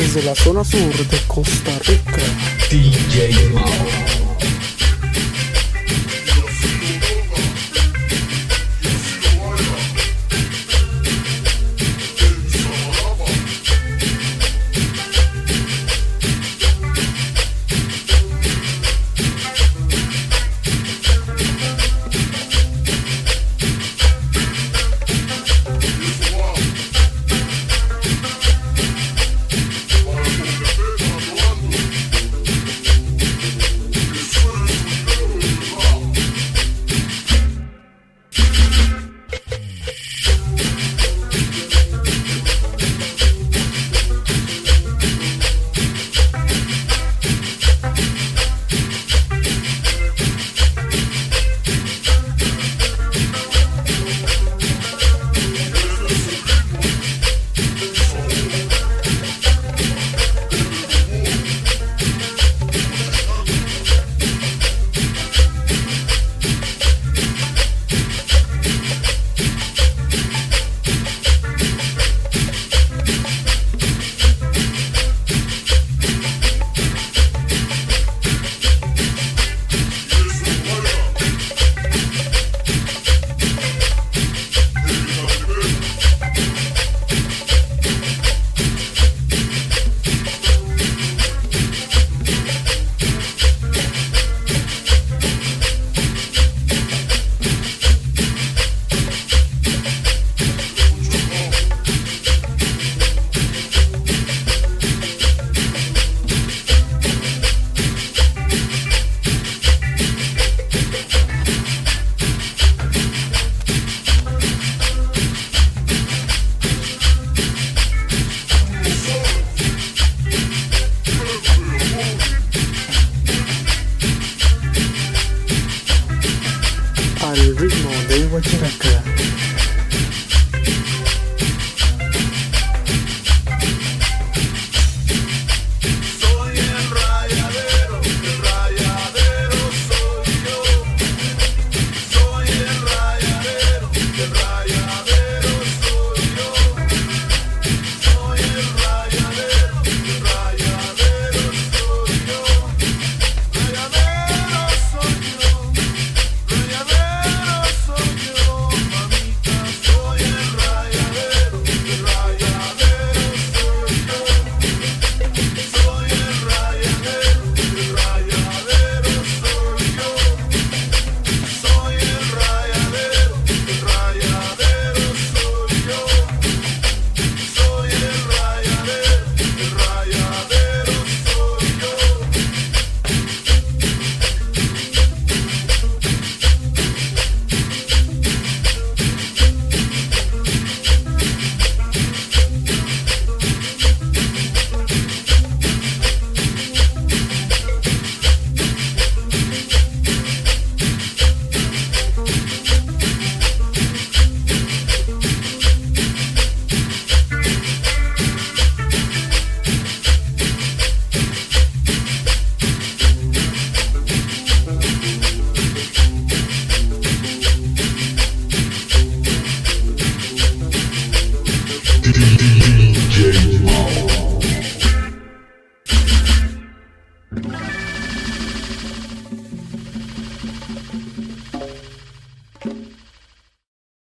desde la zona sur de Costa Rica. DJ